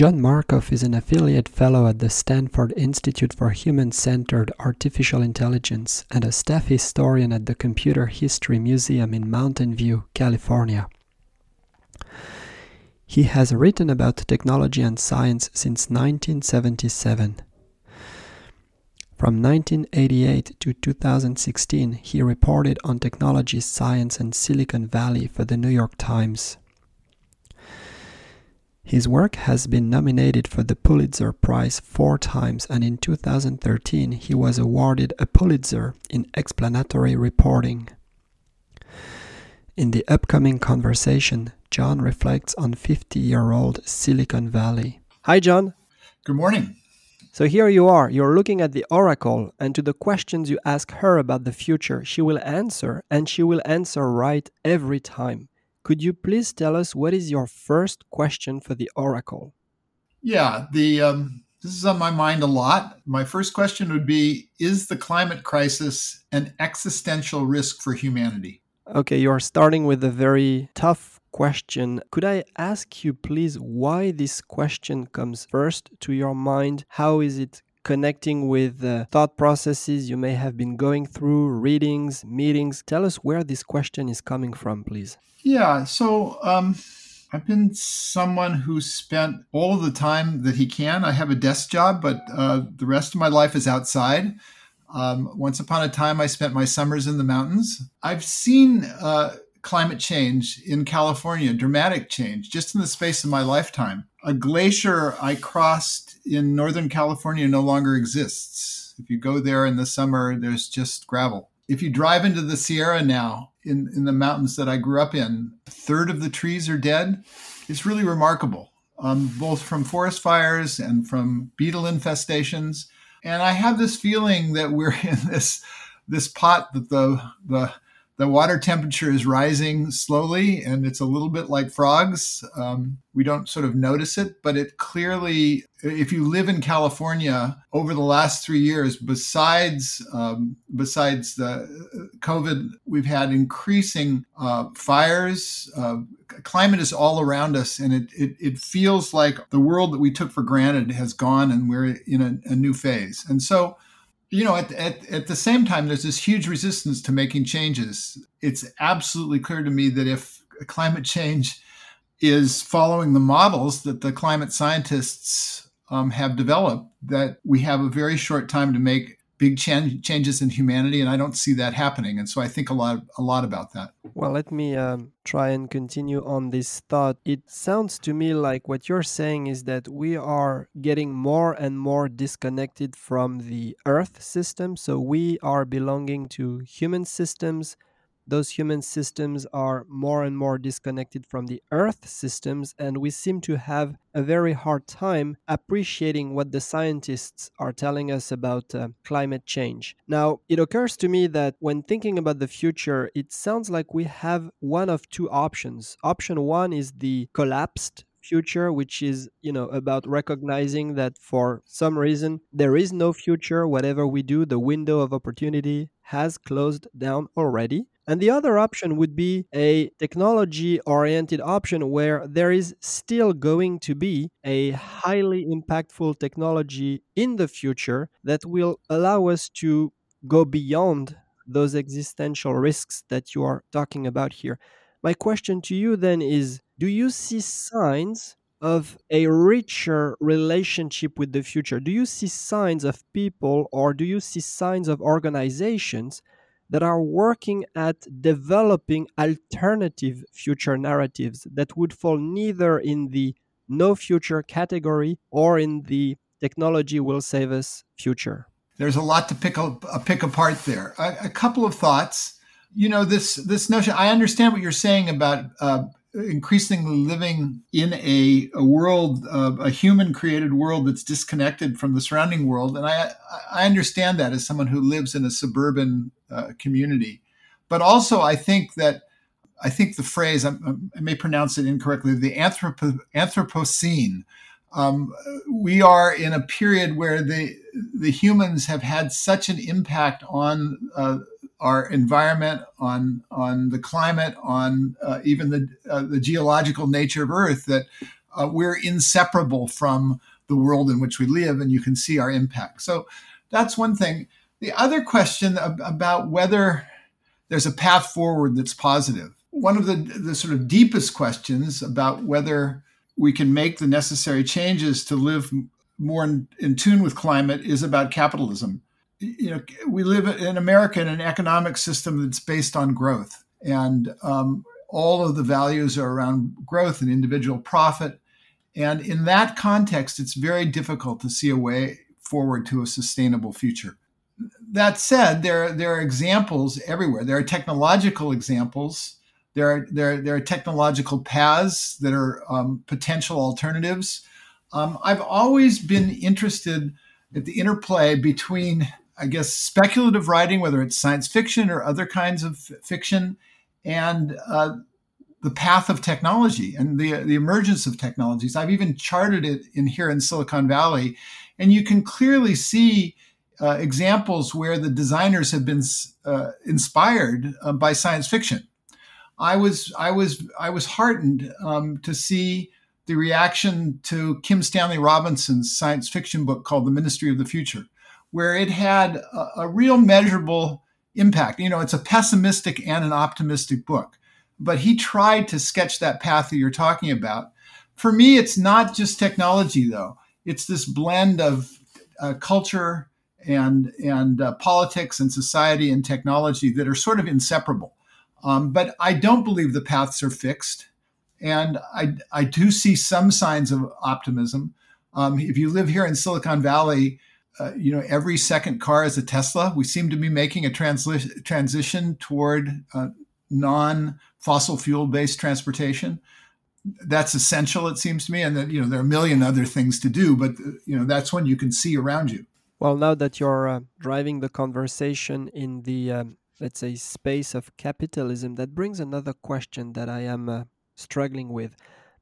John Markoff is an affiliate fellow at the Stanford Institute for Human Centered Artificial Intelligence and a staff historian at the Computer History Museum in Mountain View, California. He has written about technology and science since 1977. From 1988 to 2016, he reported on technology, science, and Silicon Valley for the New York Times. His work has been nominated for the Pulitzer Prize four times, and in 2013 he was awarded a Pulitzer in explanatory reporting. In the upcoming conversation, John reflects on 50 year old Silicon Valley. Hi, John. Good morning. So here you are, you're looking at the oracle, and to the questions you ask her about the future, she will answer, and she will answer right every time. Could you please tell us what is your first question for the oracle? Yeah, the um, this is on my mind a lot. My first question would be: Is the climate crisis an existential risk for humanity? Okay, you're starting with a very tough question. Could I ask you, please, why this question comes first to your mind? How is it connecting with uh, thought processes you may have been going through, readings, meetings. Tell us where this question is coming from, please. Yeah, so um, I've been someone who spent all the time that he can. I have a desk job, but uh, the rest of my life is outside. Um, once upon a time, I spent my summers in the mountains. I've seen uh, climate change in California, dramatic change, just in the space of my lifetime. A glacier I crossed in Northern California no longer exists. If you go there in the summer, there's just gravel. If you drive into the Sierra now, in, in the mountains that I grew up in, a third of the trees are dead. It's really remarkable, um, both from forest fires and from beetle infestations. And I have this feeling that we're in this this pot that the the the water temperature is rising slowly and it's a little bit like frogs. Um, we don't sort of notice it, but it clearly, if you live in California over the last three years, besides um, besides the uh, COVID, we've had increasing uh, fires. Uh, climate is all around us, and it, it, it feels like the world that we took for granted has gone, and we're in a, a new phase. And so you know, at, at, at the same time, there's this huge resistance to making changes. It's absolutely clear to me that if climate change is following the models that the climate scientists um, have developed, that we have a very short time to make big ch- changes in humanity, and I don't see that happening. And so I think a lot a lot about that. Well, let me um, try and continue on this thought. It sounds to me like what you're saying is that we are getting more and more disconnected from the Earth system. So we are belonging to human systems those human systems are more and more disconnected from the earth systems and we seem to have a very hard time appreciating what the scientists are telling us about uh, climate change. Now it occurs to me that when thinking about the future it sounds like we have one of two options. Option one is the collapsed future which is you know about recognizing that for some reason there is no future. Whatever we do the window of opportunity has closed down already and the other option would be a technology oriented option where there is still going to be a highly impactful technology in the future that will allow us to go beyond those existential risks that you are talking about here. My question to you then is Do you see signs of a richer relationship with the future? Do you see signs of people or do you see signs of organizations that are working at developing alternative future narratives that would fall neither in the no future category or in the technology will save us future. There's a lot to pick up, uh, pick apart there. A, a, couple of thoughts. You know this this notion. I understand what you're saying about uh, increasingly living in a, a world, uh, a human created world that's disconnected from the surrounding world. And I, I understand that as someone who lives in a suburban uh, community. But also, I think that I think the phrase, I, I may pronounce it incorrectly, the anthropo, Anthropocene. Um, we are in a period where the the humans have had such an impact on uh, our environment, on on the climate, on uh, even the uh, the geological nature of Earth that uh, we're inseparable from the world in which we live, and you can see our impact. So that's one thing. The other question ab- about whether there's a path forward that's positive. One of the the sort of deepest questions about whether we can make the necessary changes to live more in, in tune with climate is about capitalism you know, we live in America in an economic system that's based on growth, and um, all of the values are around growth and individual profit. And in that context, it's very difficult to see a way forward to a sustainable future. That said, there, there are examples everywhere. There are technological examples. There are, there, there are technological paths that are um, potential alternatives. Um, I've always been interested at the interplay between I guess, speculative writing, whether it's science fiction or other kinds of fiction, and uh, the path of technology and the, the emergence of technologies. I've even charted it in here in Silicon Valley, and you can clearly see uh, examples where the designers have been uh, inspired uh, by science fiction. I was I was I was heartened um, to see the reaction to Kim Stanley Robinson's science fiction book called The Ministry of the Future where it had a, a real measurable impact. You know, it's a pessimistic and an optimistic book, but he tried to sketch that path that you're talking about. For me, it's not just technology, though. It's this blend of uh, culture and and uh, politics and society and technology that are sort of inseparable. Um, but I don't believe the paths are fixed, and I I do see some signs of optimism. Um, if you live here in Silicon Valley, uh, you know, every second car is a Tesla. We seem to be making a transli- transition toward uh, non-fossil fuel-based transportation. That's essential, it seems to me, and that you know there are a million other things to do, but you know that's when you can see around you. Well, now that you're uh, driving the conversation in the um, let's say space of capitalism, that brings another question that I am uh, struggling with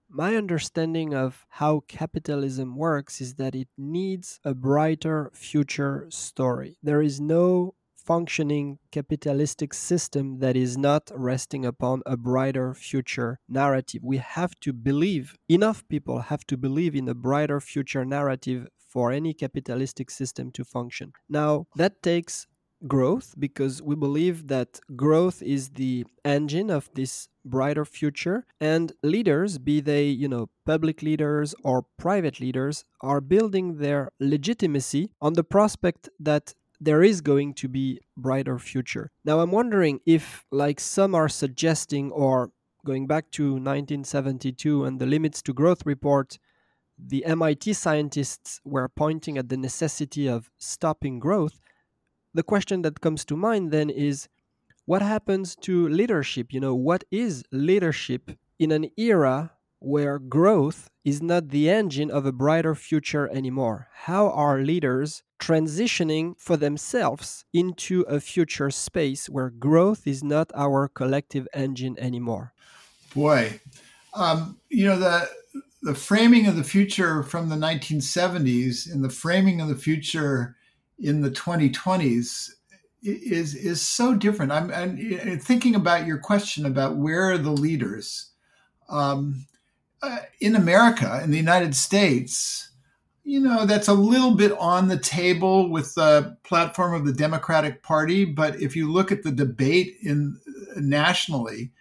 my understanding of how capitalism works is that it needs a brighter future story. There is no functioning capitalistic system that is not resting upon a brighter future narrative. We have to believe, enough people have to believe in a brighter future narrative for any capitalistic system to function. Now, that takes growth because we believe that growth is the engine of this brighter future. And leaders be they you know public leaders or private leaders are building their legitimacy on the prospect that there is going to be brighter future. Now i'm wondering if like some are suggesting or going back to 1972 and the limits to growth report the MIT scientists were pointing at the necessity of stopping growth. The question that comes to mind then is what happens to leadership? You know, what is leadership in an era where growth is not the engine of a brighter future anymore? How are leaders transitioning for themselves into a future space where growth is not our collective engine anymore? Boy, um, you know, the, the framing of the future from the 1970s and the framing of the future in the 2020s is is so different. I'm, I'm thinking about your question about where are the leaders um, uh, in America, in the United States. You know, that's a little bit on the table with the platform of the Democratic Party. But if you look at the debate in nationally,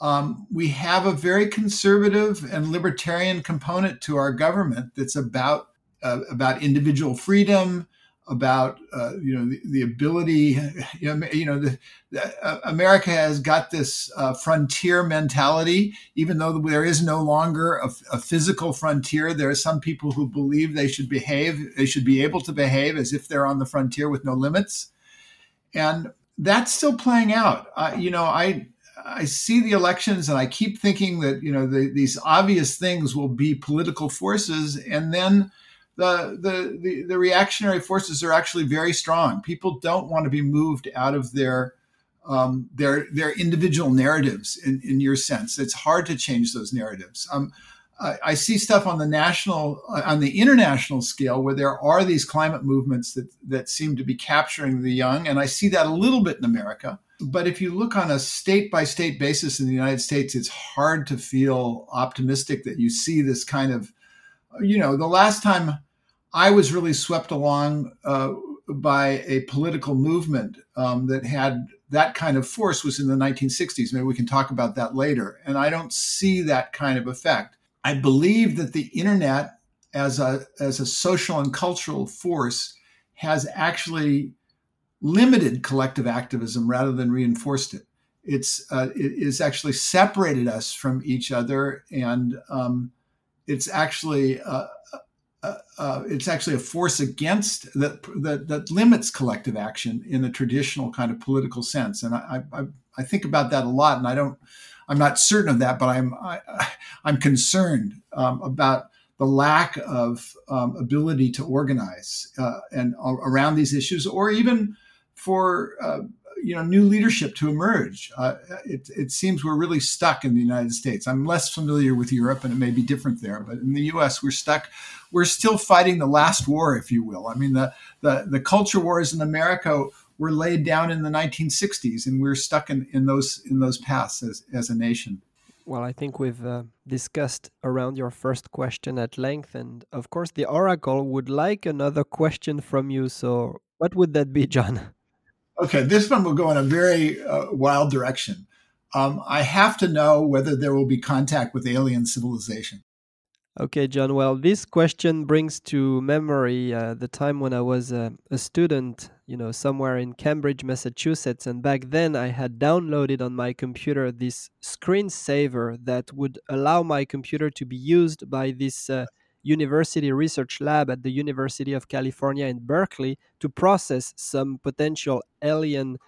um, we have a very conservative and libertarian component to our government that's about uh, about individual freedom, about uh, you know the, the, ability you know, you know the, the, uh, America has got this uh, frontier mentality. Even though there is no longer a, a, physical frontier there are some people who believe they should behave they should be able to behave as if they're on the frontier with no limits. And that's still playing out. You know I I see the elections and I keep thinking that you know the, these obvious things will be political forces, and then the, the the reactionary forces are actually very strong. People don't want to be moved out of their um, their their individual narratives. In, in your sense, it's hard to change those narratives. Um, I, see stuff on the national, on the international scale where there are these climate movements that, that seem to be capturing the young. And I see that a little bit in America. But if you look on a state by state basis in the United States, it's hard to feel optimistic that you see this kind of, you know, the last time I was really swept along uh, by a political movement um, that had that kind of force was in the 1960s. Maybe we can talk about that later. And I don't see that kind of effect. I believe that the internet as a as a social and cultural force has actually limited collective activism rather than reinforced it. It's uh, it is actually separated us from each other, and um, it's actually uh, uh, uh, it's actually a force against that, that that limits collective action in the traditional kind of political sense. And I, I I think about that a lot, and I don't I'm not certain of that, but I'm I, am i am concerned um, about the lack of um, ability to organize uh, and uh, around these issues, or even for uh, you know new leadership to emerge. Uh, it, it, seems we're really stuck in the United States. I'm less familiar with Europe, and it may be different there, but in the U.S. we're stuck. We're still fighting the last war, if you will. I mean, the the, the culture wars in America were laid down in the 1960s, and we're stuck in, in those in those paths as, as a nation. Well, I think we've uh, discussed around your first question at length, and of course, the Oracle would like another question from you. So, what would that be, John? Okay, this one will go in a very uh, wild direction. Um, I have to know whether there will be contact with alien civilization. Okay, John. Well, this question brings to memory uh, the time when I was uh, a student, you know, somewhere in Cambridge, Massachusetts. And back then, I had downloaded on my computer this screensaver that would allow my computer to be used by this uh, university research lab at the University of California in Berkeley to process some potential alien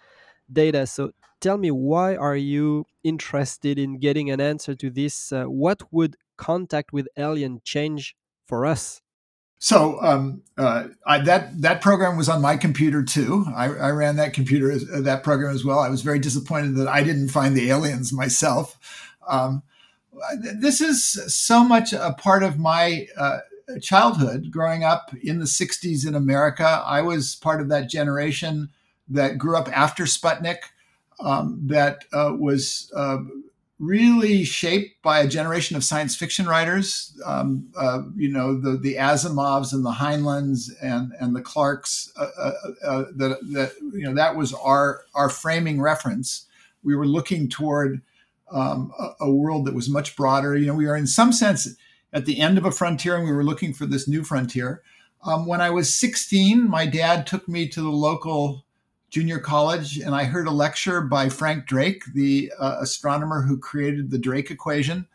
data. So tell me, why are you interested in getting an answer to this? Uh, what would contact with alien change for us? So um, uh, I, that that program was on my computer too. I, I ran that computer uh, that program as well. I was very disappointed that I didn't find the aliens myself. Um, this is so much a part of my uh, childhood. Growing up in the '60s in America, I was part of that generation that grew up after Sputnik. Um, that uh, was uh, really shaped by a generation of science fiction writers. Um, uh, you know, the the Asimovs and the Heinleins and and the Clarkes. Uh, uh, that that you know that was our our framing reference. We were looking toward um, a, a, world that was much broader. You know, we are in some sense at the end of a frontier, and we were looking for this new frontier. Um, when I was 16, my dad took me to the local junior college, and I heard a lecture by Frank Drake, the uh, astronomer who created the Drake equation.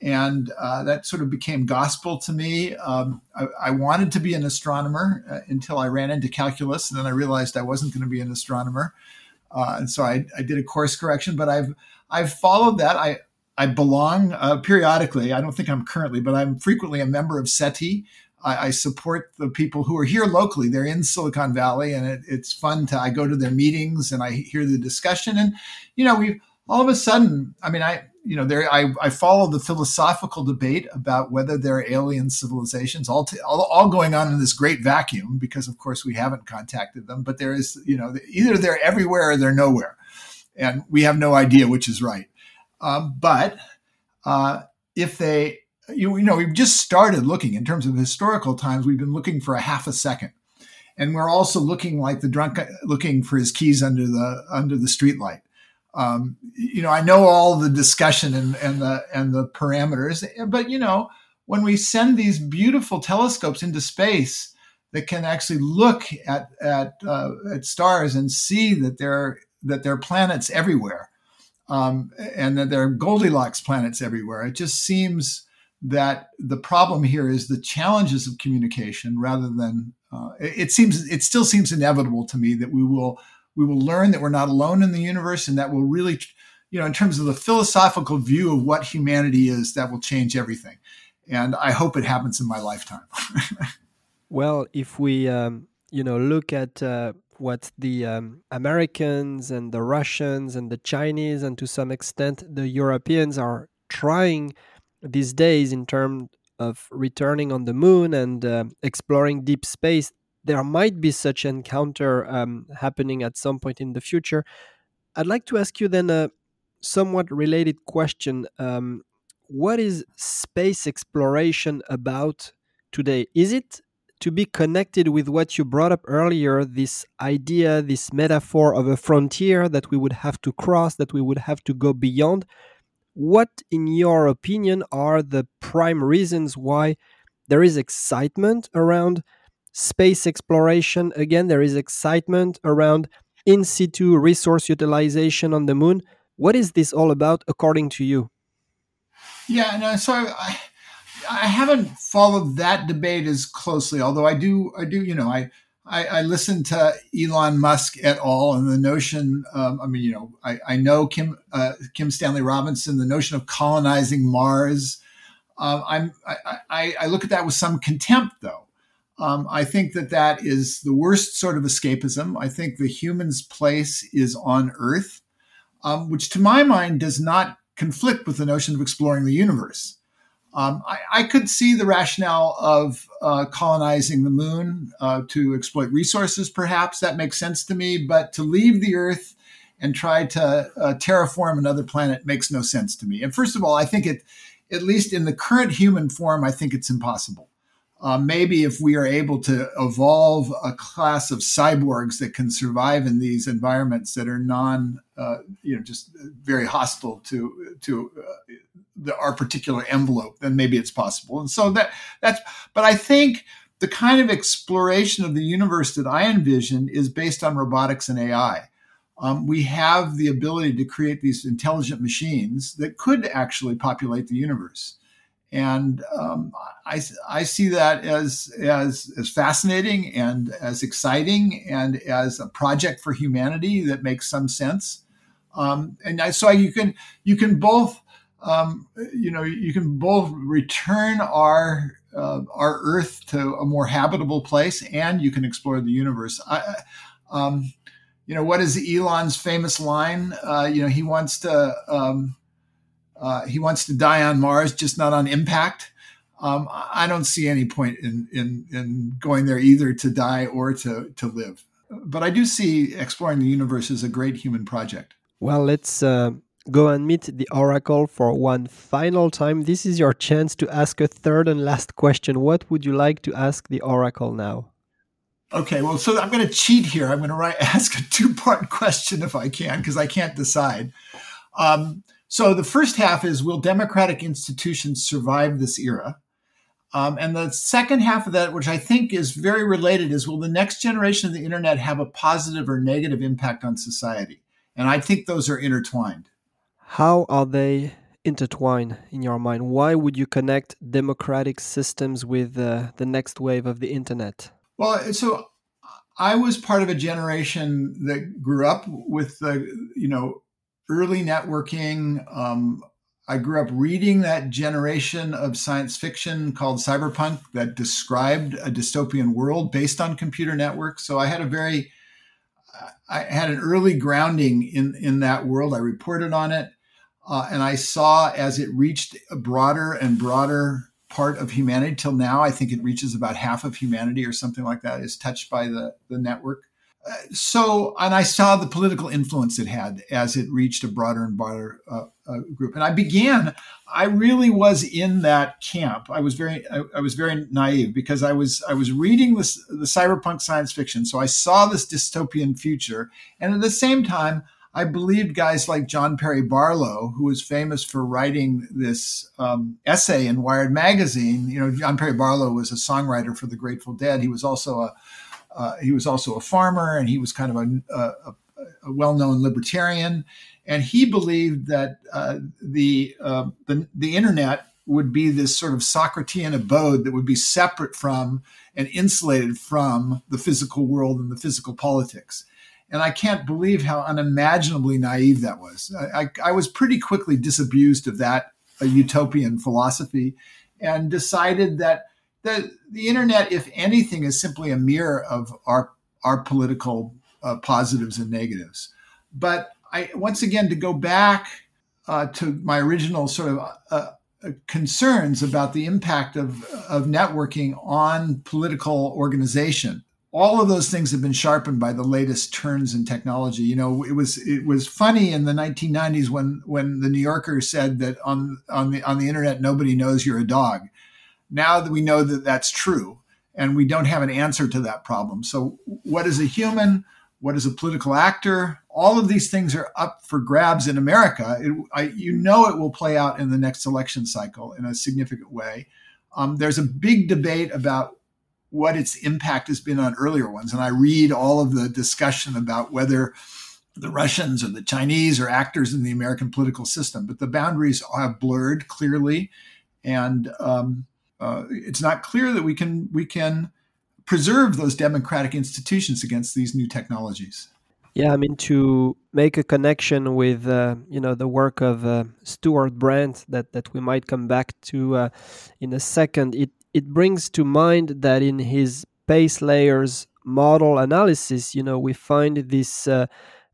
And uh, that sort of became gospel to me. Um, I, I, wanted to be an astronomer uh, until I ran into calculus, and then I realized I wasn't going to be an astronomer. Uh, and so I, I, did a course correction, but I've I've followed that. I I belong uh, periodically. I don't think I'm currently, but I'm frequently a member of SETI, I, I, support the people who are here locally. They're in Silicon Valley, and it, it's fun to. I go to their meetings and I hear the discussion, and you know, we all of a sudden. I mean, I you know, there I, I follow the philosophical debate about whether there are alien civilizations, all, all all going on in this great vacuum, because of course we haven't contacted them. But there is, you know, either they're everywhere or they're nowhere, and we have no idea which is right. Um, but uh, if they you, you know, we've just started looking in terms of historical times. We've been looking for a half a second, and we're also looking like the drunk looking for his keys under the under the streetlight. Um, you know, I know all the discussion and, and the and the parameters, but you know, when we send these beautiful telescopes into space that can actually look at at uh, at stars and see that there that there are planets everywhere, um, and that there are Goldilocks planets everywhere, it just seems that the problem here is the challenges of communication rather than uh, it, seems it still seems inevitable to me that we will we will learn that we're not alone in the universe and that will really you know, in terms of the philosophical view of what humanity is, that will change everything. And I hope it happens in my lifetime. well, if we, um, you know, look at uh, what the um, Americans and the Russians and the Chinese and to some extent the Europeans are trying these days in terms of returning on the moon and uh, exploring deep space, there might be such encounter um, happening at some point in the future. I'd like to ask you then a somewhat related question. Um, what is space exploration about today? Is it to be connected with what you brought up earlier this idea, this metaphor of a frontier that we would have to cross, that we would have to go beyond? What, in your opinion, are the prime reasons why there is excitement around space exploration? Again, there is excitement around in situ resource utilization on the moon. What is this all about, according to you? Yeah, no, so I, I haven't followed that debate as closely, although I do, I do, you know, I, I, I listen to Elon Musk et al. and the notion. Um, I mean, you know, I, I know Kim uh, Kim Stanley Robinson. The notion of colonizing Mars. Uh, I'm I, I, I, look at that with some contempt, though. Um, I think that that is the worst sort of escapism. I think the human's place is on Earth, um, which to my mind does not conflict with the notion of exploring the universe. Um, I, I, could see the rationale of uh, colonizing the moon uh, to exploit resources, perhaps. That makes sense to me. But to leave the Earth and try to uh, terraform another planet makes no sense to me. And first of all, I think it, at least in the current human form, I think it's impossible. Uh, maybe if we are able to evolve a class of cyborgs that can survive in these environments that are non, uh, you know, just very hostile to to uh, the, our particular envelope, then maybe it's possible. And so that that's. But I think the kind of exploration of the universe that I envision is based on robotics and AI. Um, we have the ability to create these intelligent machines that could actually populate the universe and um, I, I see that as, as as fascinating and as exciting and as a project for humanity that makes some sense. Um, and I, so you can you can both um, you know you can both return our uh, our Earth to a more habitable place, and you can explore the universe. I, um, you know what is Elon's famous line? Uh, you know he wants to um, uh, he wants to die on Mars, just not on impact. Um, I don't see any point in, in, in going there either to die or to, to live. But I do see exploring the universe as a great human project. Well, let's uh, go and meet the Oracle for one final time. This is your chance to ask a third and last question. What would you like to ask the Oracle now? Okay, well, so I'm going to cheat here. I'm going to write, ask a two part question if I can, because I can't decide. Um, so the first half is Will democratic institutions survive this era? Um, and the second half of that, which I think is very related, is Will the next generation of the internet have a positive or negative impact on society? And I think those are intertwined. How are they intertwined in your mind? Why would you connect democratic systems with uh, the next wave of the internet? Well, so I was part of a generation that grew up with the, you know, early networking. Um, I grew up reading that generation of science fiction called cyberpunk that described a dystopian world based on computer networks. So I had a very, I had an early grounding in in that world. I reported on it, uh, and I saw as it reached a broader and broader part of humanity till now. I think it reaches about half of humanity or something like that is touched by the the network so, and I saw the political influence it had as it reached a broader and broader uh, uh, group. And I began, I really was in that camp. I was very, I, I, was very naive because I was, I was reading this, the cyberpunk science fiction. So I saw this dystopian future. And at the same time, I believed guys like John Perry Barlow, who was famous for writing this um, essay in Wired magazine. You know, John Perry Barlow was a songwriter for the Grateful Dead. He was also a uh, he was also a farmer and he was kind of a, a, a well-known libertarian and he believed that uh, the, uh, the, the internet would be this sort of Socratean abode that would be separate from and insulated from the physical world and the physical politics. And I can't believe how unimaginably naive that was. I, I, I was pretty quickly disabused of that utopian philosophy and decided that the, the internet, if anything, is simply a mirror of our, our political uh, positives and negatives. But I, once again, to go back uh, to my original sort of uh, uh, concerns about the impact of, of networking on political organization, all of those things have been sharpened by the latest turns in technology. You know, it was it was funny in the 1990s when when the New Yorker said that on on the on the internet nobody knows you're a dog. Now that we know that that's true, and we don't have an answer to that problem. So, what is a human? What is a political actor? All of these things are up for grabs in America. It, I, you know, it will play out in the next election cycle in a significant way. Um, there's a big debate about what its impact has been on earlier ones. And I read all of the discussion about whether the Russians or the Chinese are actors in the American political system, but the boundaries have blurred clearly, and um, uh, it's not clear that we can we can preserve those democratic institutions against these new technologies. Yeah, I mean to make a connection with uh, you know the work of uh, Stewart Brand that that we might come back to uh, in a second. It it brings to mind that in his pace layers model analysis, you know, we find this.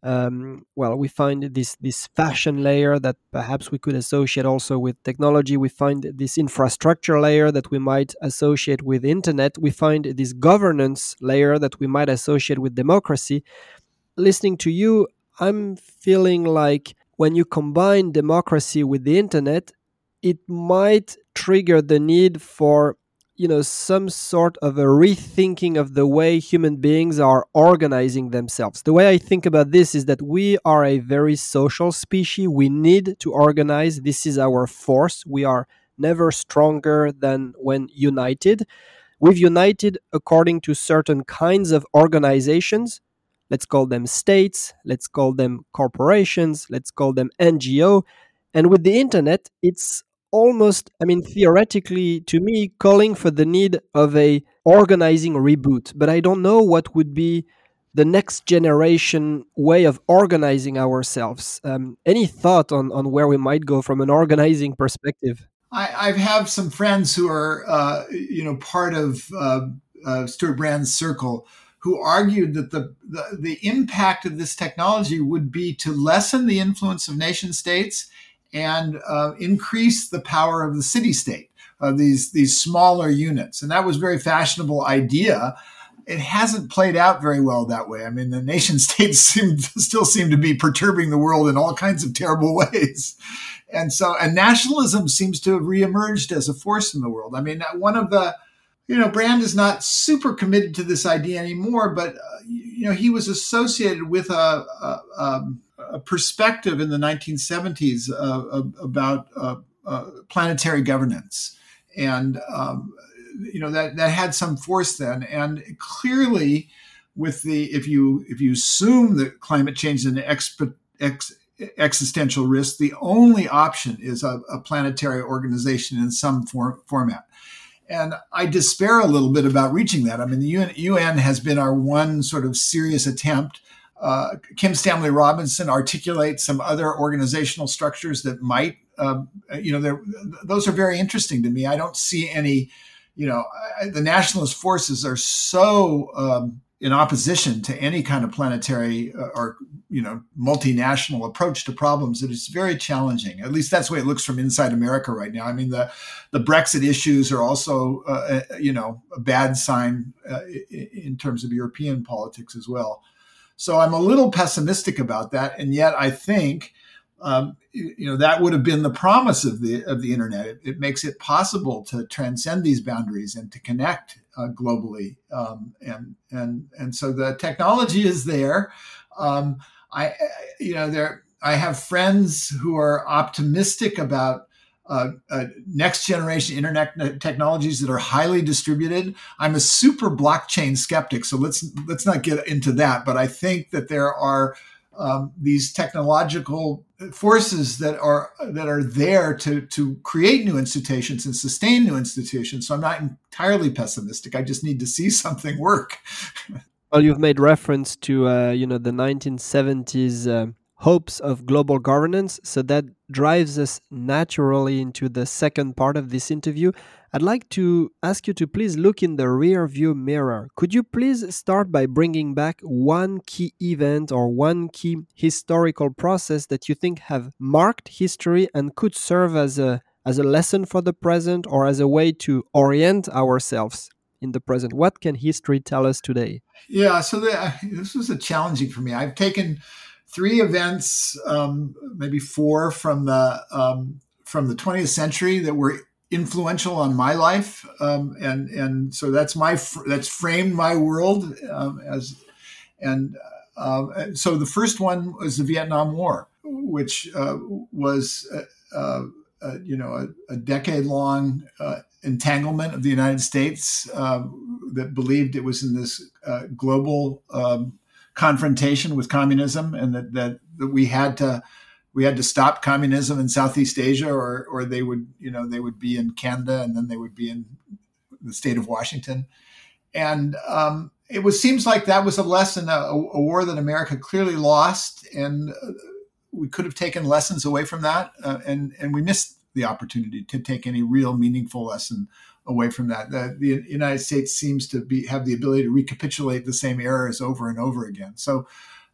Um, well, we find this this fashion layer that perhaps we could associate also with technology. We find this infrastructure layer that we might associate with internet. We find this governance layer that we might associate with democracy. Listening to you, I'm feeling like when you combine democracy with the internet, it might trigger the need for you know some sort of a rethinking of the way human beings are organizing themselves. The way i think about this is that we are a very social species. We need to organize. This is our force. We are never stronger than when united. We've united according to certain kinds of organizations. Let's call them states. Let's call them corporations. Let's call them ngo and with the internet it's almost i mean theoretically to me calling for the need of a organizing reboot. But i don't know what would be the next generation way of organizing ourselves. Um, any thought on, on where we might go from an organizing perspective? I, I have some friends who are uh, you know part of uh, uh, Stewart Brand's circle who argued that the, the, the impact of this technology would be to lessen the influence of nation states and uh, increase the power of the city state of these these smaller units. And that was a very fashionable idea. It hasn't played out very well that way. I mean the nation states seem still seem to be perturbing the world in all kinds of terrible ways. And so and nationalism seems to have reemerged as a force in the world. I mean one of the you know, Brand is not super committed to this idea anymore, but uh, you know, he was associated with a, a, um, a perspective in the 1970s uh, about uh, uh, planetary governance, and um, you know that that had some force then, and clearly, with the if you if you assume that climate change is an exp- ex, existential risk, the only option is a, a planetary organization in some for, format. And I despair a little bit about reaching that. I mean, the UN, UN has been our one sort of serious attempt uh, Kim Stanley Robinson articulates some other organizational structures that might, um, you know, those are very interesting to me. I don't see any, you know, I, the nationalist forces are so um, in opposition to any kind of planetary uh, or, you know, multinational approach to problems that it's very challenging. At least that's the way it looks from inside America right now. I mean, the the Brexit issues are also, uh, uh you know, a bad sign uh, in terms of European politics as well. So I'm a little pessimistic about that, and yet I think um, you know that would have been the promise of the of the internet. It, it makes it possible to transcend these boundaries and to connect uh, globally, um, and and and so the technology is there. Um, I you know there I have friends who are optimistic about uh, uh, next generation internet technologies that are highly distributed. I'm a super blockchain skeptic, so let's let's not get into that. But I think that there are um, these technological forces that are that are there to to create new institutions and sustain new institutions. So I'm not entirely pessimistic. I just need to see something work. Well, you've made reference to uh, you know the 1970s um hopes of global governance, so that drives us naturally into the second part of this interview. I'd like to ask you to please look in the rear view mirror. Could you please start by bringing back one key event or one key historical process that you think have marked history and could serve as a as a lesson for the present or as a way to orient ourselves in the present? What can history tell us today? Yeah, so the, this was a challenging for me. I've taken three events, um, maybe four from the um, from the 20th century that were influential on my life, um, and and so that's my that's framed my world um, as and uh, so the first one was the Vietnam War, which uh, was uh, uh, uh you know a, a decade long uh, entanglement of the United States um, that believed it was in this global um, confrontation with communism, and that, that that we had to we had to stop communism in Southeast Asia, or or they would you know they would be in Canada, and then they would be in the state of Washington, and um, it was seems like that was a lesson, a, a war that America clearly lost, and uh, we could have taken lessons away from that, uh, and and we missed the opportunity to take any real meaningful lesson away from that. The, the, United States seems to be have the ability to recapitulate the same errors over and over again. So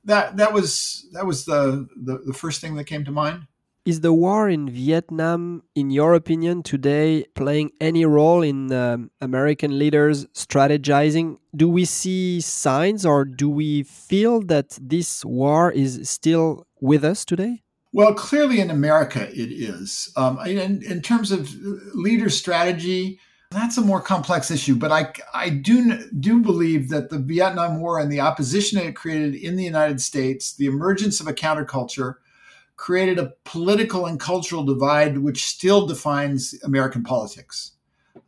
that that was that was the, the, the first thing that came to mind. Is the war in Vietnam, in your opinion, today playing any role in um, American leaders strategizing? Do we see signs or do we feel that this war is still with us today? Well, clearly in America it is. Um, in, in terms of leader strategy, that's a more complex issue, but I, I do do believe that the Vietnam War and the opposition it created in the United States, the emergence of a counterculture, created a political and cultural divide which still defines American politics.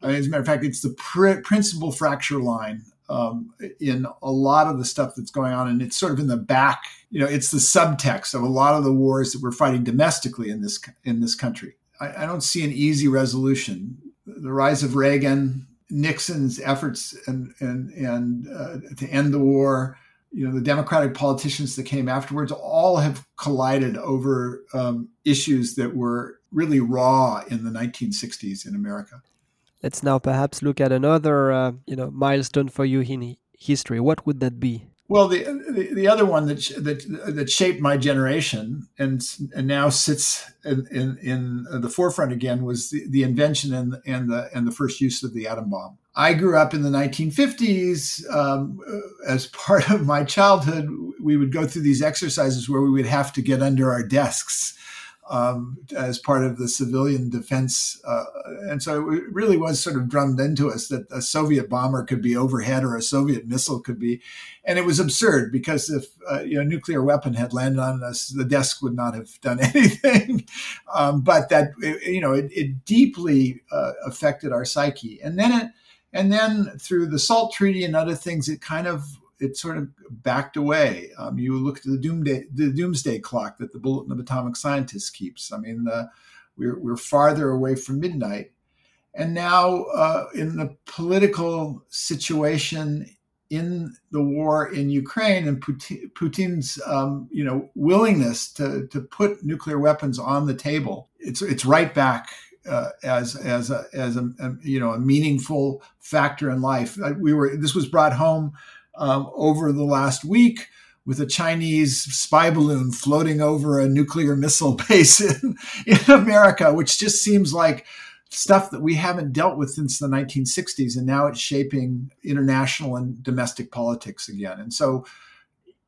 I mean, as a matter of fact, it's the pr- principal fracture line um, in a lot of the stuff that's going on, and it's sort of in the back. You know, it's the subtext of a lot of the wars that we're fighting domestically in this in this country. I, I don't see an easy resolution the rise of Reagan, Nixon's efforts and and and uh, to end the war, you know, the Democratic politicians that came afterwards, all have collided over um, issues that were really raw in the 1960s in America. Let's now perhaps look at another, uh, you know, milestone for you in history. What would that be? Well, the, the, the other one that that that shaped my generation and and now sits in, in, in the forefront again was the, the invention and and the and the first use of the atom bomb. I grew up in the 1950s. Um, as part of my childhood, we would go through these exercises where we would have to get under our desks um, as part of the civilian defense. Uh, and so it really was sort of drummed into us that a Soviet bomber could be overhead or a Soviet missile could be. And it was absurd because if uh, you know, a nuclear weapon had landed on us, the desk would not have done anything. um, but that, you know, it, it deeply uh, affected our psyche. And then it, and then through the SALT Treaty and other things, it kind of it sort of backed away. Um, you look at the doomsday, the doomsday clock that the Bulletin of Atomic Scientists keeps. I mean, the, we're, we're farther away from midnight. And now, uh, in the political situation in the war in Ukraine and Putin, Putin's, um, you know, willingness to, to put nuclear weapons on the table, it's, it's right back uh, as as a, as a, a, you know a meaningful factor in life. Uh, we were this was brought home um, over the last week with a Chinese spy balloon floating over a nuclear missile base in, in America, which just seems like stuff that we haven't dealt with since the 1960s. And now it's shaping international and domestic politics again. And so,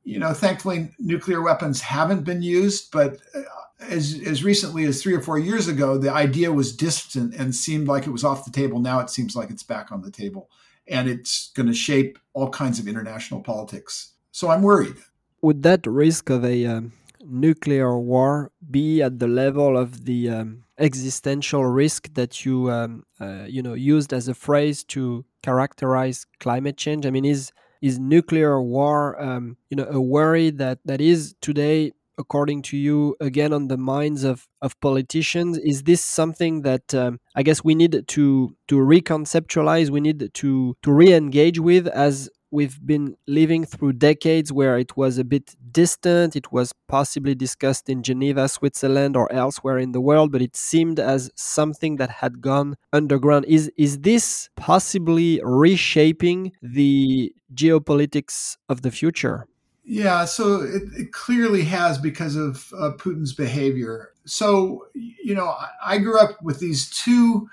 you know, thankfully, nuclear weapons haven't been used, but uh, as, as recently as three or four years ago, the idea was distant and seemed like it was off the table. Now it seems like it's back on the table and it's going to shape all kinds of international politics. So I'm worried. Would that risk of a um, nuclear war be at the level of the um, existential risk that you um, uh, you know used as a phrase to characterize climate change? I mean, is is nuclear war um, you know a worry that that is today according to you again on the minds of of politicians is this something that um, i guess we need to to reconceptualize we need to to re-engage with as we've been living through decades where it was a bit distant. It was possibly discussed in Geneva, Switzerland, or elsewhere in the world, but it seemed as something that had gone underground. Is is this possibly reshaping the geopolitics of the future? Yeah, so it, it clearly has because of uh, Putin's behavior. So, you know, I, I grew up with these two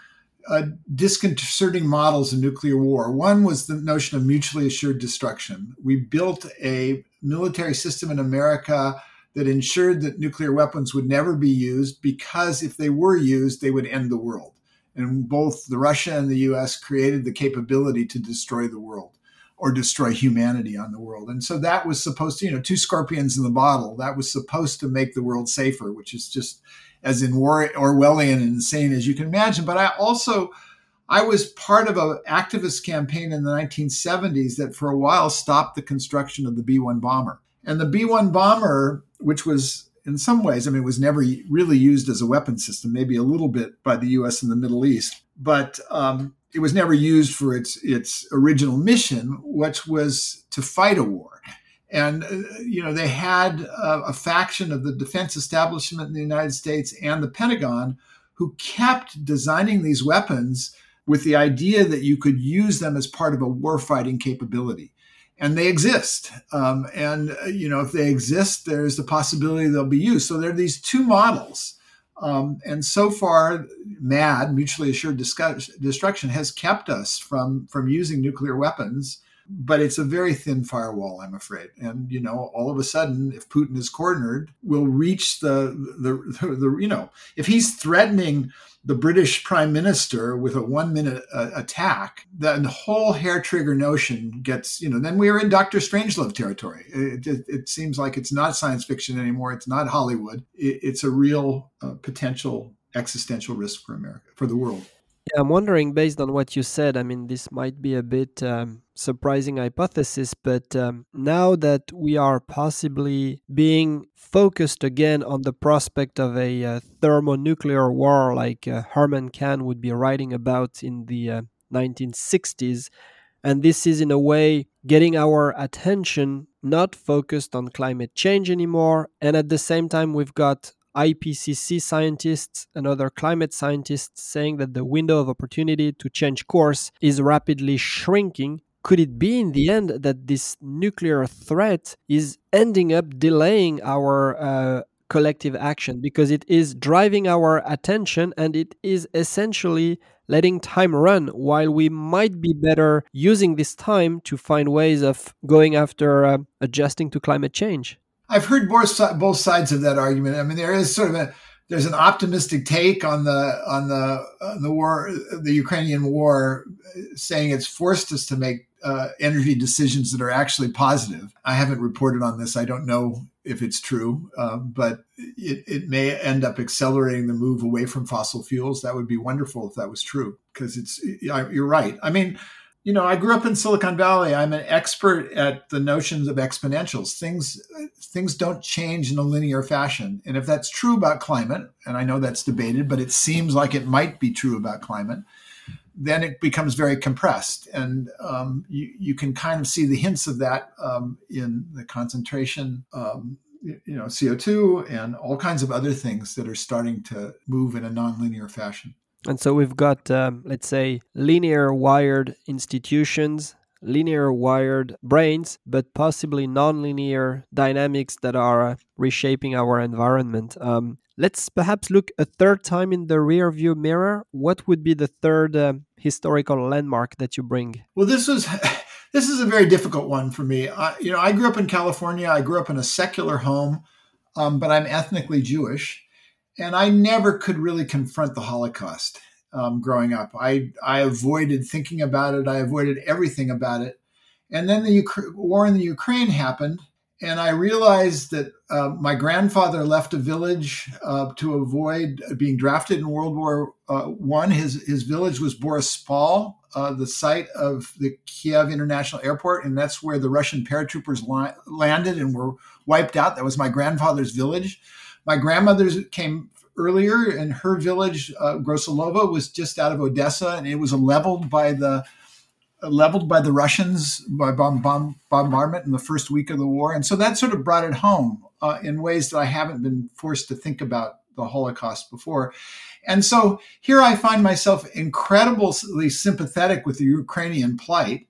uh, disconcerting models of nuclear war. One was the notion of mutually assured destruction. We built a military system in America that ensured that nuclear weapons would never be used because if they were used, they would end the world. And both the Russia and the US created the capability to destroy the world or destroy humanity on the world. And so that was supposed to, you know, two scorpions in the bottle, that was supposed to make the world safer, which is just as in war- Orwellian and insane as you can imagine. But I also, I was part of an activist campaign in the 1970s that for a while stopped the construction of the B 1 bomber. And the B 1 bomber, which was in some ways, I mean, it was never really used as a weapon system, maybe a little bit by the US in the Middle East, but um, it was never used for its, its original mission, which was to fight a war. And, uh, you know, they had a, a faction of the defense establishment in the United States and the Pentagon who kept designing these weapons with the idea that you could use them as part of a warfighting capability. And they exist. Um, and, uh, you know, if they exist, there's the possibility they'll be used. So there are these two models. Um, and so far, MAD, mutually assured destruction, has kept us from, from using nuclear weapons but it's a very thin firewall, I'm afraid. And you know, all of a sudden, if Putin is cornered, we'll reach the the, the, the you know, if he's threatening the British Prime Minister with a one minute uh, attack, then the whole hair trigger notion gets, you know, then we are in Doctor Strangelove territory. It, it, it seems like it's not science fiction anymore. It's not Hollywood. It, it's a real uh, potential existential risk for America, for the world. Yeah, I'm wondering, based on what you said, I mean, this might be a bit um, surprising hypothesis, but um, now that we are possibly being focused again on the prospect of a uh, thermonuclear war, like uh, Herman Kahn would be writing about in the uh, 1960s, and this is in a way getting our attention not focused on climate change anymore, and at the same time, we've got IPCC scientists and other climate scientists saying that the window of opportunity to change course is rapidly shrinking. Could it be in the end that this nuclear threat is ending up delaying our uh, collective action because it is driving our attention and it is essentially letting time run while we might be better using this time to find ways of going after uh, adjusting to climate change? I've heard both both sides of that argument. I mean, there is sort of a there's an optimistic take on the on the on the war, the Ukrainian war, saying it's forced us to make uh, energy decisions that are actually positive. I haven't reported on this. I don't know if it's true, um, but it, it may end up accelerating the move away from fossil fuels. That would be wonderful if that was true, because it's you're right. I mean you know, I grew up in Silicon Valley. I'm an expert at the notions of exponentials. Things things don't change in a linear fashion. And if that's true about climate, and I know that's debated, but it seems like it might be true about climate, then it becomes very compressed. And um, you, you can kind of see the hints of that um, in the concentration, um, you know, CO2 and all kinds of other things that are starting to move in a nonlinear fashion. And so we've got, um, let's say, linear wired institutions, linear wired brains, but possibly nonlinear dynamics that are reshaping our environment. Um, let's perhaps look a third time in the rear view mirror. What would be the third uh, historical landmark that you bring? Well, this was. This is a very difficult one for me. I, you know, I grew up in California. I grew up in a secular home, um, but I'm ethnically Jewish and I never could really confront the Holocaust um, growing up. I I avoided thinking about it. I avoided everything about it. And then the war in the Ukraine happened, and I realized that uh, my grandfather left a village uh, to avoid being drafted in World War uh, One. His his village was Boryspil, uh, the site of the Kiev International Airport, and that's where the Russian paratroopers la- landed and were wiped out. That was my grandfather's village. My grandmother came earlier, and her village, uh, Grosilova, was just out of Odessa, and it was leveled by the leveled by the Russians by bomb, bomb, bombardment in the first week of the war. And so that sort of brought it home uh, in ways that I haven't been forced to think about the Holocaust before. And so here I find myself incredibly sympathetic with the Ukrainian plight.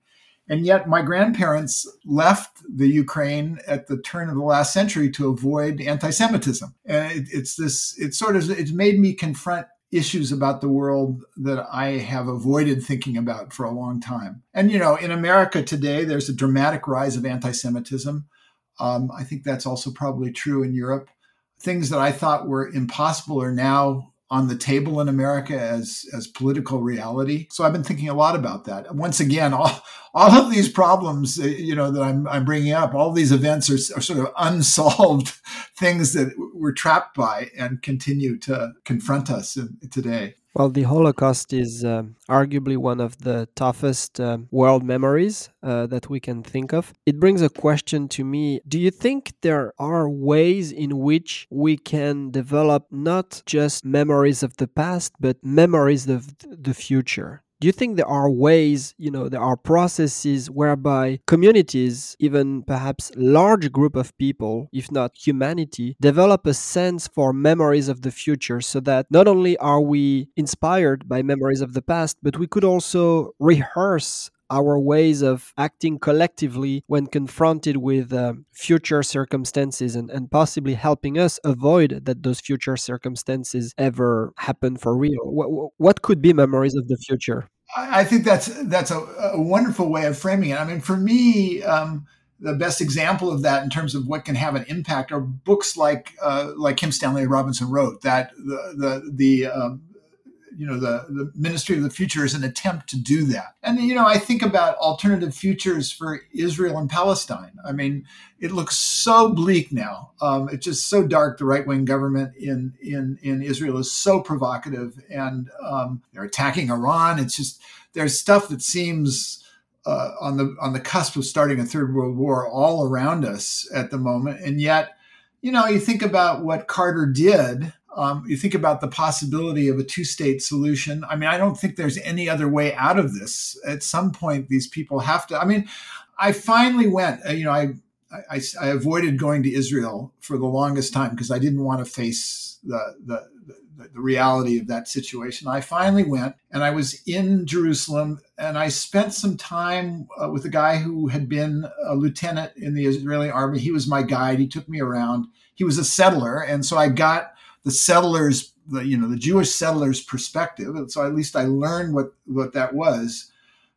And yet my grandparents left the Ukraine at the turn of the last century to avoid anti-Semitism. And it, it's this, it's sort of, it's made me confront issues about the world that I have avoided thinking about for a long time. And, you know, in America today, there's a dramatic rise of anti Semitism. Um, I think that's also probably true in Europe. Things that I thought were impossible are now on the table in America as as political reality. So I've been thinking a lot about that. Once again, all, all of these problems, uh, you know, that I'm, I'm bringing up, all these events are, are sort of unsolved things that we're trapped by and continue to confront us in, today. Well, the Holocaust is uh, arguably one of the toughest uh, world memories uh, that we can think of. It brings a question to me Do you think there are ways in which we can develop not just memories of the past, but memories of the future? Do you think there are ways you know there are processes whereby communities even perhaps large group of people if not humanity develop a sense for memories of the future so that not only are we inspired by memories of the past but we could also rehearse our ways of acting collectively when confronted with uh, future circumstances and, and possibly helping us avoid that those future circumstances ever happen for real. What, what could be memories of the future? I think that's that's a, a wonderful way of framing it. I mean, for me, um, the best example of that in terms of what can have an impact are books like uh, like Kim Stanley Robinson wrote that the the, the um, you know the, the ministry of the future is an attempt to do that. And you know i think about alternative futures for israel and palestine. I mean it looks so bleak now. Um, it's just so dark. The right-wing government in in in israel is so provocative and um, they're attacking iran. It's just there's stuff that seems uh, on the on the cusp of starting a third world war all around us at the moment. And yet you know you think about what carter did um, you think about the possibility of a two state solution. I mean, I don't think there's any other way out of this. At some point, these people have to. I mean, I finally went, uh, you know, I, I, I avoided going to Israel for the longest time because I didn't want to face the, the, the, the reality of that situation. I finally went and I was in Jerusalem and I spent some time uh, with a guy who had been a lieutenant in the Israeli army. He was my guide. He took me around. He was a settler. And so I got the settlers, the you know the Jewish settlers' perspective. So at least I learned what what that was.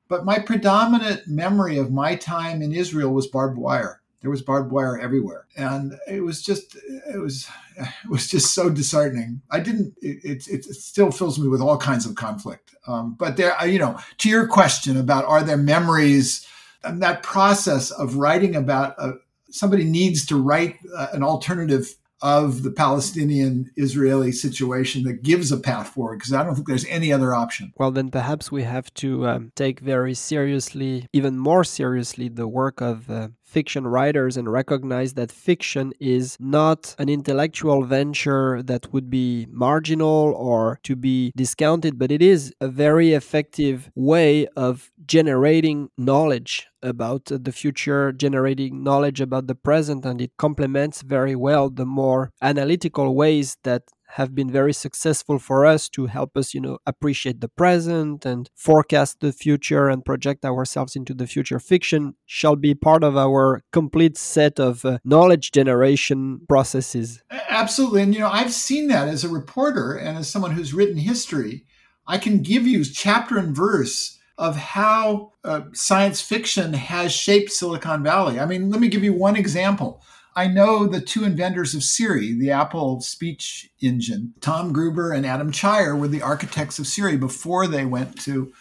But my predominant memory of my time in Israel was barbed wire. There was barbed wire everywhere, and it was just it was it was just so disheartening. I didn't. It it, it still fills me with all kinds of conflict. Um, but there, you know, to your question about are there memories and that process of writing about a, somebody needs to write uh, an alternative of the Palestinian Israeli situation that gives a path forward because I don't think there's any other option. Well, then perhaps we have to um, take very seriously, even more seriously, the work of uh, fiction writers and recognize that fiction is not an intellectual venture that would be marginal or to be discounted, but it is a very effective way of generating knowledge about the future, generating knowledge about the present, and it complements very well the more analytical ways that have been very successful for us to help us, you know, appreciate the present and forecast the future and project ourselves into the future. Fiction shall be part of our complete set of uh, knowledge generation processes. Absolutely. And, you know, I've seen that as a reporter and as someone who's written history. I can give you chapter and verse of how uh, science fiction has shaped Silicon Valley. I mean, let me give you one example. I know the two inventors of Siri, the Apple speech engine, Tom Gruber and Adam Cheyer, were the architects of Siri before they went to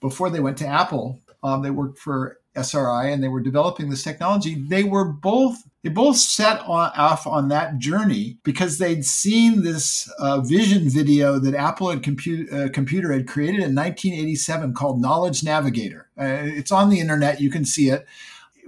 before they went to Apple. Um, they worked for SRI and they were developing this technology. They were both they both set on, off on that journey because they'd seen this uh, vision video that Apple had compute, uh, computer had created in 1987 called Knowledge Navigator. Uh, it's on the internet; you can see it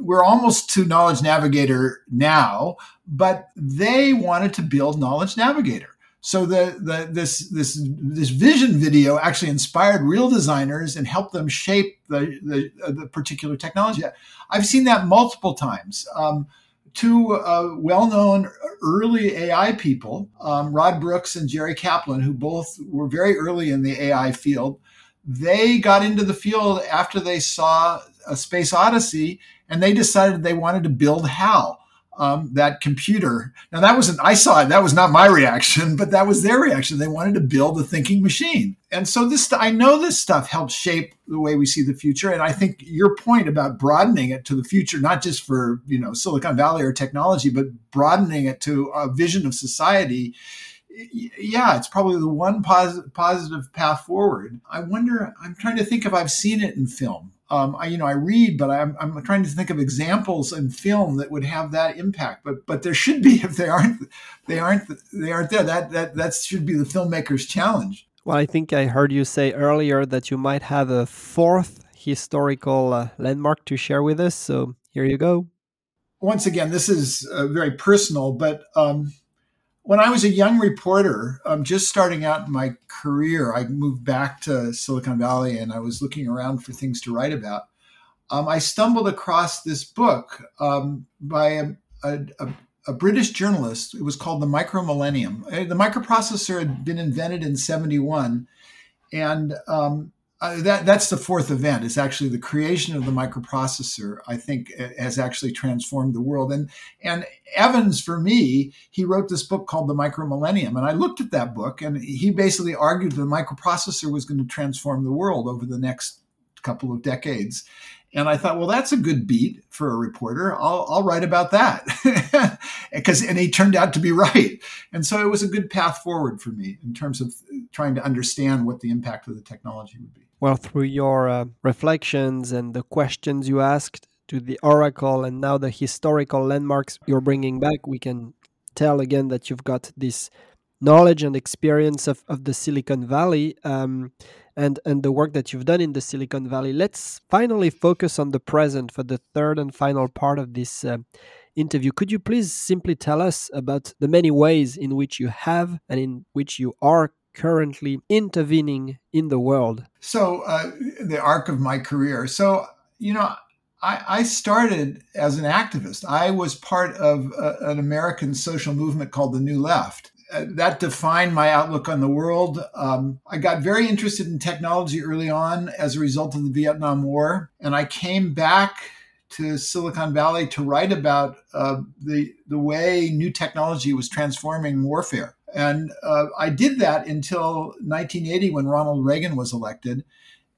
we're almost to Knowledge Navigator now, but they wanted to build Knowledge Navigator. So the, the this this this vision video actually inspired real designers and helped them shape the the, uh, the particular technology. I've seen that multiple times. Um, two uh, well-known early AI people, um, Rod Brooks and Jerry Kaplan, who both were very early in the AI field. They got into the field after they saw a Space Odyssey, and they decided they wanted to build HAL um, that computer. Now that wasn't I saw it. That was not my reaction, but that was their reaction. They wanted to build a thinking machine, and so this I know this stuff helps shape the way we see the future. And I think your point about broadening it to the future, not just for you know Silicon Valley or technology, but broadening it to a vision of society. Yeah, it's probably the one positive positive path forward. I wonder. I'm trying to think if I've seen it in film um, I, you know, I read, but I'm, I'm trying to think of examples in film that would have that impact. But but there should be if they aren't they aren't they aren't there. That that that should be the filmmaker's challenge. Well, I think I heard you say earlier that you might have a fourth historical uh, landmark to share with us. So here you go. Once again, this is uh, very personal, but um, when I was a young reporter, um, just starting out in my career, I moved back to Silicon Valley and I was looking around for things to write about. Um, I stumbled across this book um, by a, a, a, British journalist. It was called The Micro Millennium. Uh, the microprocessor had been invented in 71. And um, uh, that that's the fourth event. It's actually the creation of the microprocessor. I think has actually transformed the world. And and Evans, for me, he wrote this book called The Micro Millennium, and I looked at that book, and he basically argued that the microprocessor was going to transform the world over the next couple of decades. And I thought, well, that's a good beat for a reporter. I'll, I'll write about that. Because and he turned out to be right. And so it was a good path forward for me in terms of trying to understand what the impact of the technology would be. Well, through your uh, reflections and the questions you asked to the oracle and now the historical landmarks you're bringing back, we can tell again that you've got this knowledge and experience of, of the Silicon Valley um, and, and the work that you've done in the Silicon Valley. Let's finally focus on the present for the third and final part of this uh, interview. Could you please simply tell us about the many ways in which you have and in which you are currently intervening in the world? So, uh, the arc of my career. So, you know, I, I started as an activist. I was part of a, an American social movement called the New Left. Uh, that defined my outlook on the world. Um, I got very interested in technology early on as a result of the Vietnam War, and I came back to Silicon Valley to write about uh, the the way new technology was transforming warfare. And uh, I did that until 1980 when Ronald Reagan was elected.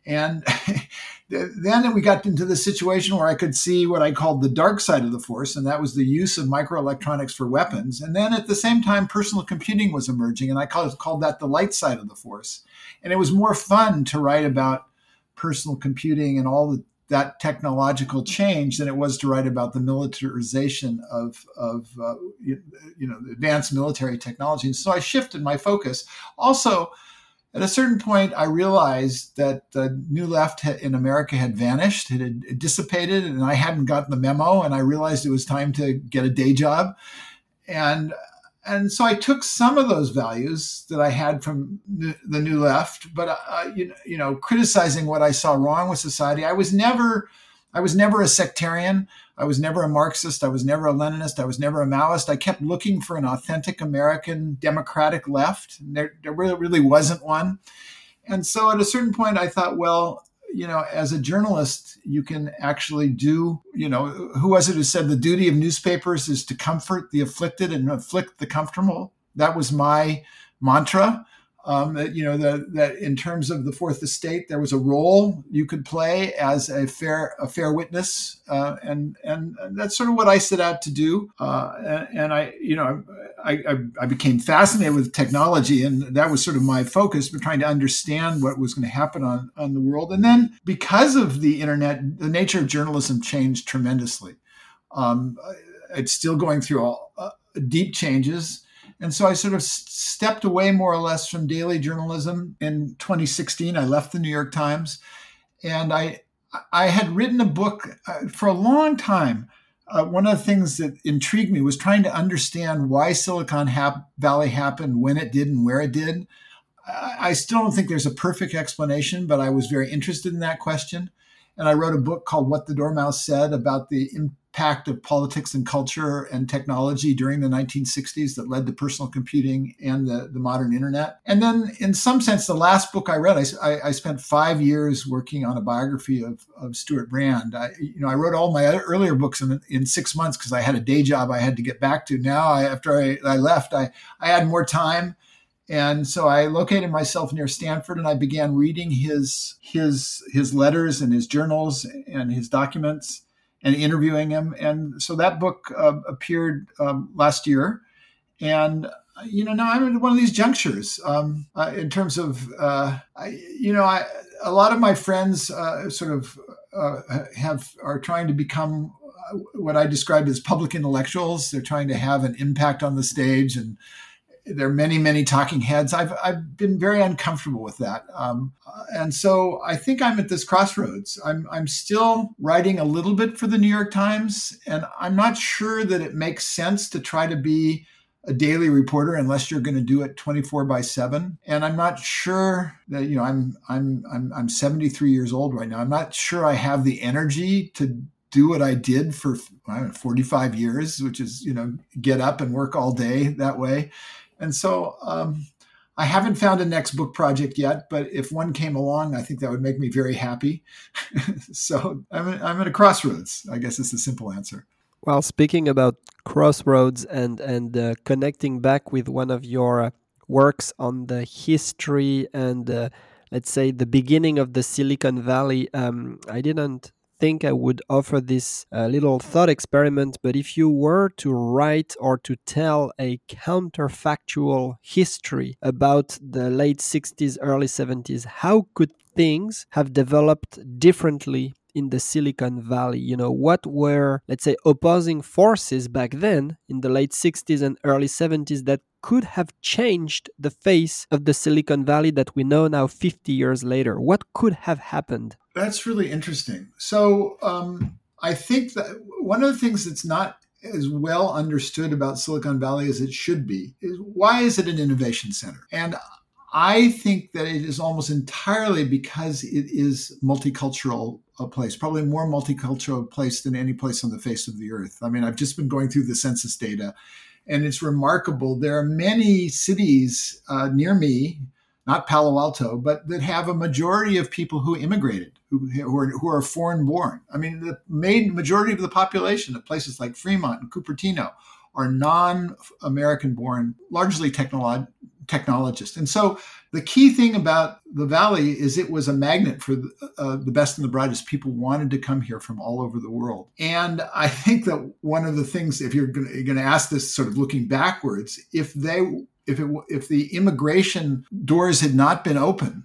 And then we got into the situation where I could see what I called the dark side of the force, and that was the use of microelectronics for weapons. And then at the same time, personal computing was emerging, and I called, called that the light side of the force. And it was more fun to write about personal computing and all the that technological change than it was to write about the militarization of, of uh, you, you, know advanced military technology. And so I shifted my focus. Also, at a certain point, I realized that the new left in America had vanished, it had dissipated, and I hadn't gotten the memo. And I realized it was time to get a day job. And and so I took some of those values that I had from the New Left, but uh, you, you know, criticizing what I saw wrong with society. I was never, I was never a sectarian. I was never a Marxist. I was never a Leninist. I was never a Maoist. I kept looking for an authentic American democratic left. There, there really wasn't one. And so at a certain point, I thought, well, you know, as a journalist, you can actually do, you know, who was it who said the duty of newspapers is to comfort the afflicted and afflict the comfortable? That was my mantra um, that you know that that in terms of the fourth estate there was a role you could play as a fair a fair witness uh, and, and that's sort of what I set out to do. Uh, and, and, I you know I, I, I, became fascinated with technology and that was sort of my focus but trying to understand what was going to happen on on the world. And then because of the internet the nature of journalism changed tremendously. Um, it's still going through all uh, deep changes and so I sort of stepped away more or less from daily journalism in 2016. I left the New York Times and I I had written a book uh, for a long time. uh, one of the things that intrigued me was trying to understand why Silicon Valley happened when it did and where it did. I still don't think there's a perfect explanation, but I was very interested in that question. And I wrote a book called What the Dormouse Said about the impact of politics and culture and technology during the 1960s that led to personal computing and the, the modern internet. And then, in some sense, the last book I read, I, I spent five years working on a biography of, of Stewart Brand. I, you know, I wrote all my earlier books in, in six months because I had a day job I had to get back to. Now, I, after I, I left, I, I had more time and so I located myself near Stanford and I began reading his his his letters and his journals and his documents and interviewing him. And so that book uh, appeared um, last year. And you know now I'm at one of these junctures um, uh, in terms of uh, I, you know I a lot of my friends uh, sort of uh, have are trying to become uh, what I described as public intellectuals. They're trying to have an impact on the stage and there are many, many talking heads. I've, I've been very uncomfortable with that. Um, and so I think I'm at this crossroads. I'm, I'm still writing a little bit for the New York Times, and I'm not sure that it makes sense to try to be a daily reporter unless you're going to do it 24 by 7 and i'm not sure that you know i'm i'm i'm, I'm 73 years old right now i'm not sure i have the energy to do what i did for know, 45 years which is you know get up and work all day that way and so um, I haven't found a next book project yet, but if one came along, I think that would make me very happy. so I'm, I'm at a crossroads, I guess is the simple answer. Well, speaking about crossroads and, and uh, connecting back with one of your uh, works on the history and uh, let's say the beginning of the Silicon Valley, um, I didn't think I would offer this uh, little thought experiment, but if you were to write or to tell a counterfactual history about the late 60s, early 70s, how could things have developed differently in the Silicon Valley? You know, what were, let's say, opposing forces back then in the late 60s and early 70s that could have changed the face of the Silicon Valley that we know now 50 years later? What could have happened? That's really interesting. So, um, I think that one of the things that's not as well understood about Silicon Valley as it should be is why is it an innovation center? And I think that it is almost entirely because it is multicultural a place, probably more multicultural place than any place on the face of the earth. I mean, I've just been going through the census data, and it's remarkable. There are many cities uh, near me, not Palo Alto, but that have a majority of people who immigrated, who, who are, who are foreign born. I mean, the main majority of the population of places like Fremont and Cupertino are non American born, largely technolo- technologists. And so the key thing about the valley is it was a magnet for the, uh, the, best and the brightest. People wanted to come here from all over the world. And I think that one of the things, if you're going to ask this sort of looking backwards, if they if it if the immigration doors had not been open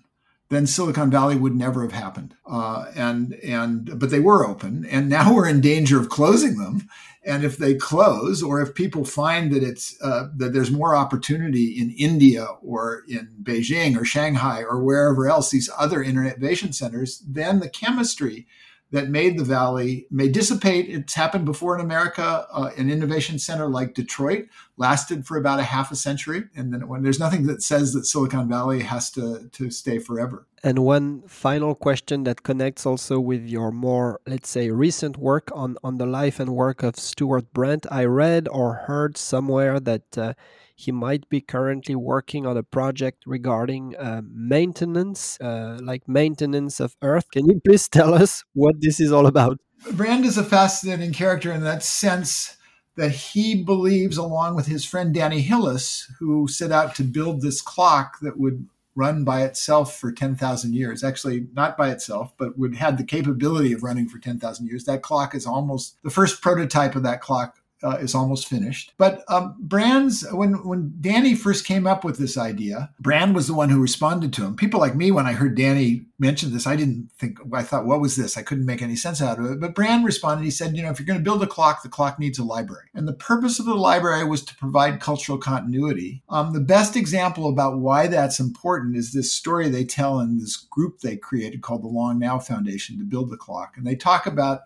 then Silicon Valley would never have happened. Uh, and and but they were open, and now we're in danger of closing them. And if they close, or if people find that it's uh, that there's more opportunity in India or in Beijing or Shanghai or wherever else, these other internet innovation centers, then the chemistry that made the valley may dissipate. It's happened before in America. Uh, an innovation center like Detroit lasted for about a half a century, and then when there's nothing that says that Silicon Valley has to to stay forever. And one final question that connects also with your more, let's say, recent work on on the life and work of Stewart Brand. I read or heard somewhere that. Uh, he might be currently working on a project regarding uh, maintenance, uh, like maintenance of Earth. Can you please tell us what this is all about? Brand is a fascinating character in that sense that he believes, along with his friend Danny Hillis, who set out to build this clock that would run by itself for 10,000 years. Actually, not by itself, but would have the capability of running for 10,000 years. That clock is almost the first prototype of that clock uh, is almost finished. But um, Brand's when when Danny first came up with this idea, Brand was the one who responded to him. People like me, when I heard Danny mention this, I didn't think. I thought, what was this? I couldn't make any sense out of it. But Brand responded. He said, you know, if you're going to build a clock, the clock needs a library, and the purpose of the library was to provide cultural continuity. Um, the best example about why that's important is this story they tell in this group they created called the Long Now Foundation to build the clock, and they talk about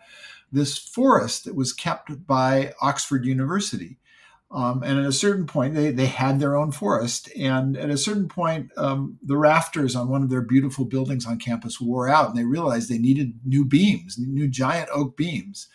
this forest that was kept by Oxford University. Um, and at a certain point, they, they had their own forest. And at a certain point, um, the rafters on one of their beautiful buildings on campus wore out, and they realized they needed new beams, new giant oak beams.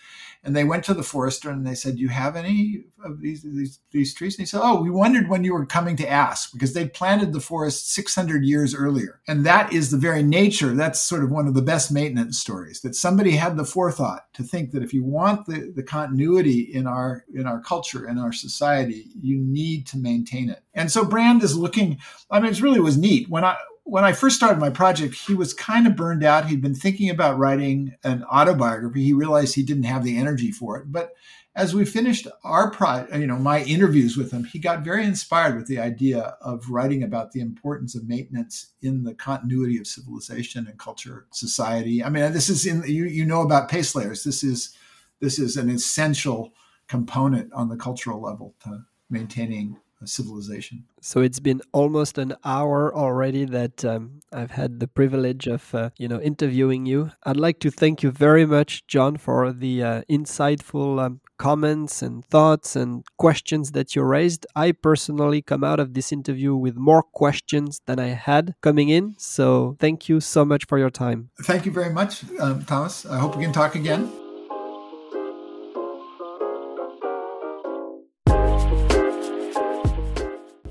And they went to the forester and they said, "Do you have any of these, these these trees?" And he said, "Oh, we wondered when you were coming to ask because they planted the forest 600 years earlier, and that is the very nature. That's sort of one of the best maintenance stories that somebody had the forethought to think that if you want the, the continuity in our in our culture in our society, you need to maintain it. And so Brand is looking. I mean, it really was neat when I when I first started my project, he was kind of burned out. He'd been thinking about writing an autobiography. He realized he didn't have the energy for it. But as we finished our pro, you know, my interviews with him, he got very inspired with the idea of writing about the importance of maintenance in the continuity of civilization and culture, society. I mean, this is in you you know about pace layers. This is this is an essential component on the cultural level to maintaining civilization. So it's been almost an hour already that um, I've had the privilege of uh, you know interviewing you. I'd like to thank you very much, John, for the uh, insightful um, comments and thoughts and questions that you raised. I personally come out of this interview with more questions than I had coming in. So thank you so much for your time. Thank you very much, um, Thomas. I hope we can talk again.